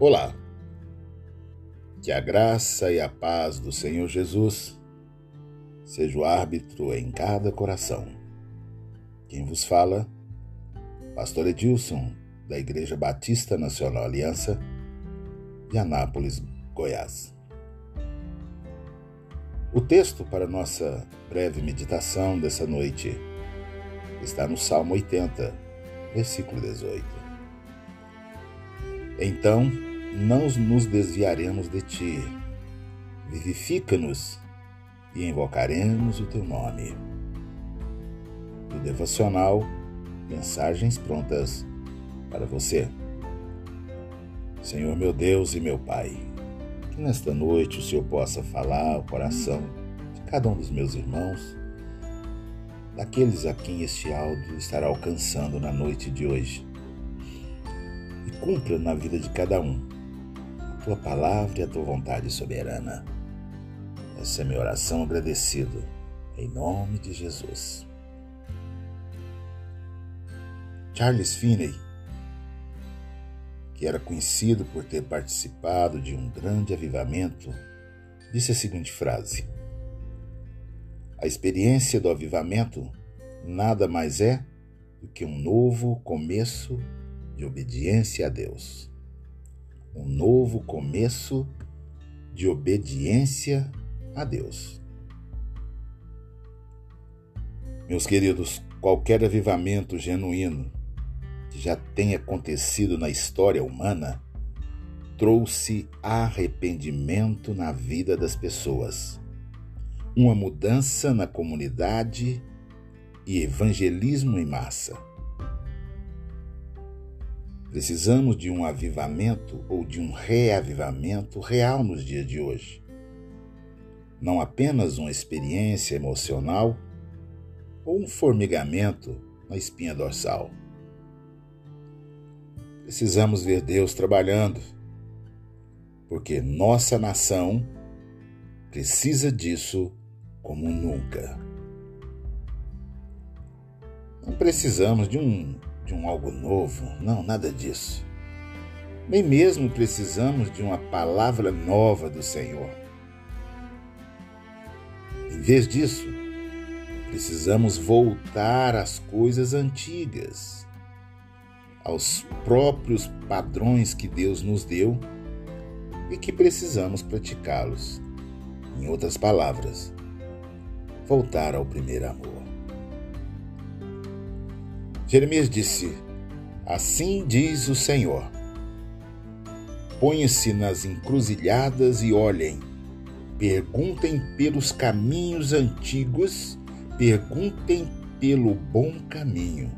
Olá, que a graça e a paz do Senhor Jesus seja o árbitro em cada coração. Quem vos fala, Pastor Edilson, da Igreja Batista Nacional Aliança, de Anápolis, Goiás. O texto para nossa breve meditação dessa noite está no Salmo 80, versículo 18. Então não nos desviaremos de ti, vivifica-nos e invocaremos o teu nome. Do devocional, mensagens prontas para você. Senhor meu Deus e meu Pai, que nesta noite o Senhor possa falar ao coração de cada um dos meus irmãos, daqueles a quem este áudio estará alcançando na noite de hoje. E cumpra na vida de cada um tua palavra e a tua vontade soberana. Essa é minha oração agradecido, em nome de Jesus. Charles Finney que era conhecido por ter participado de um grande avivamento, disse a seguinte frase: A experiência do avivamento nada mais é do que um novo começo de obediência a Deus. Um novo começo de obediência a Deus. Meus queridos, qualquer avivamento genuíno que já tem acontecido na história humana trouxe arrependimento na vida das pessoas, uma mudança na comunidade e evangelismo em massa. Precisamos de um avivamento ou de um reavivamento real nos dias de hoje. Não apenas uma experiência emocional ou um formigamento na espinha dorsal. Precisamos ver Deus trabalhando, porque nossa nação precisa disso como nunca. Não precisamos de um, de um algo novo, não, nada disso. Nem mesmo precisamos de uma palavra nova do Senhor. Em vez disso, precisamos voltar às coisas antigas aos próprios padrões que Deus nos deu e que precisamos praticá-los. Em outras palavras, voltar ao primeiro amor. Jeremias disse: Assim diz o Senhor: Ponham-se nas encruzilhadas e olhem, perguntem pelos caminhos antigos, perguntem pelo bom caminho,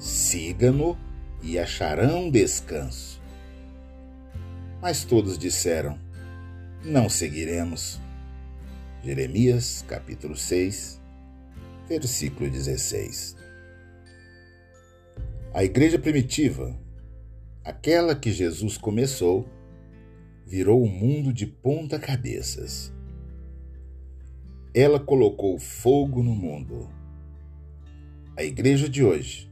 siga-no e acharão descanso. Mas todos disseram: Não seguiremos. Jeremias, capítulo 6, versículo 16. A igreja primitiva, aquela que Jesus começou, virou o mundo de ponta cabeças. Ela colocou fogo no mundo. A igreja de hoje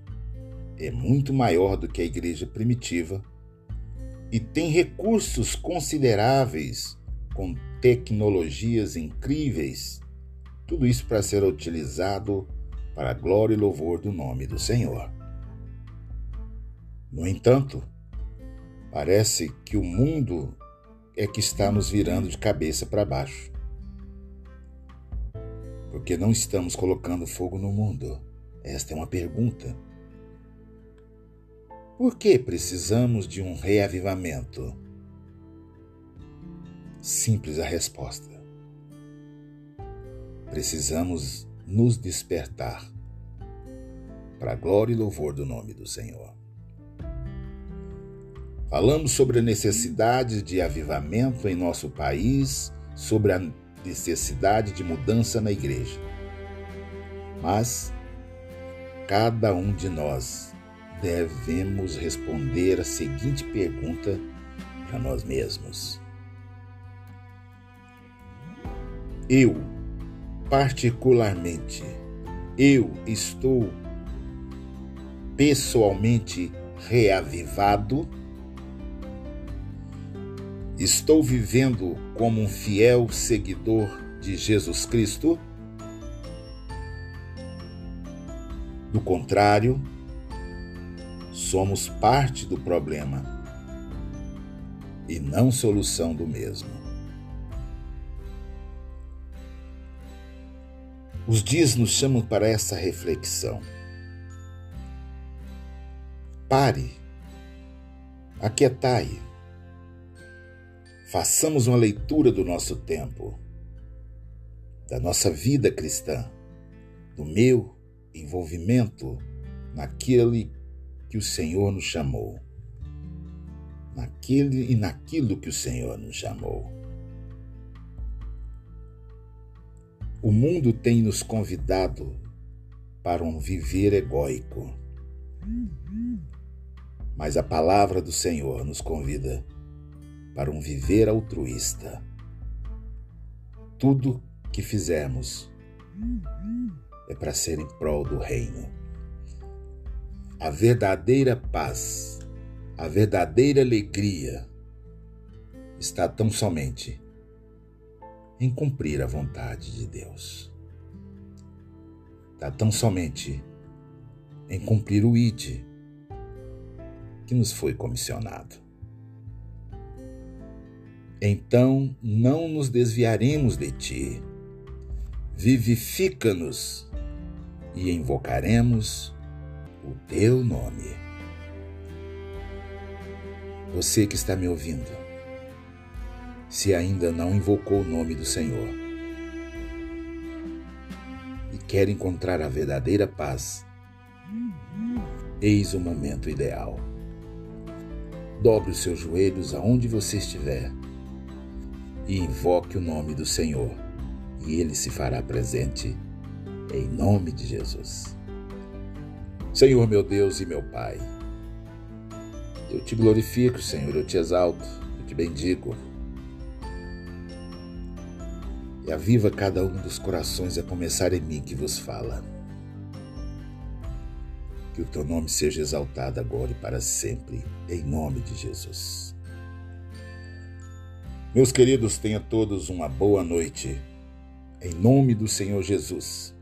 é muito maior do que a igreja primitiva e tem recursos consideráveis com tecnologias incríveis. Tudo isso para ser utilizado para a glória e louvor do nome do Senhor. No entanto, parece que o mundo é que está nos virando de cabeça para baixo. Porque não estamos colocando fogo no mundo? Esta é uma pergunta. Por que precisamos de um reavivamento? Simples a resposta. Precisamos nos despertar para a glória e louvor do nome do Senhor. Falamos sobre a necessidade de avivamento em nosso país, sobre a necessidade de mudança na igreja. Mas cada um de nós devemos responder a seguinte pergunta para nós mesmos: Eu, particularmente, eu estou pessoalmente reavivado? Estou vivendo como um fiel seguidor de Jesus Cristo? Do contrário, somos parte do problema e não solução do mesmo. Os dias nos chamam para essa reflexão. Pare, aquietai, façamos uma leitura do nosso tempo, da nossa vida cristã, do meu envolvimento naquele que o Senhor nos chamou naquele e naquilo que o Senhor nos chamou. O mundo tem nos convidado para um viver egóico. Mas a palavra do Senhor nos convida para um viver altruísta. Tudo que fizermos é para ser em prol do reino. A verdadeira paz a verdadeira alegria está tão somente em cumprir a vontade de Deus. Está tão somente em cumprir o ID que nos foi comissionado. Então não nos desviaremos de ti. Vivifica-nos e invocaremos o teu nome. Você que está me ouvindo, se ainda não invocou o nome do Senhor e quer encontrar a verdadeira paz, eis o momento ideal. Dobre os seus joelhos aonde você estiver e invoque o nome do Senhor, e ele se fará presente em nome de Jesus. Senhor meu Deus e meu Pai, eu te glorifico, Senhor, eu te exalto, eu te bendigo. E aviva cada um dos corações a começar em mim que vos fala. Que o teu nome seja exaltado agora e para sempre, em nome de Jesus. Meus queridos, tenha todos uma boa noite, em nome do Senhor Jesus.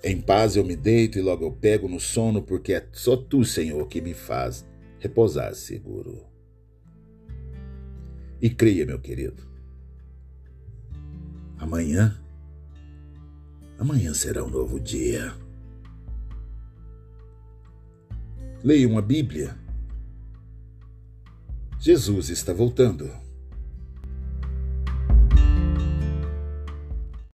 Em paz eu me deito e logo eu pego no sono, porque é só tu, Senhor, que me faz repousar seguro. E creia, meu querido, amanhã, amanhã será um novo dia. Leia uma Bíblia. Jesus está voltando.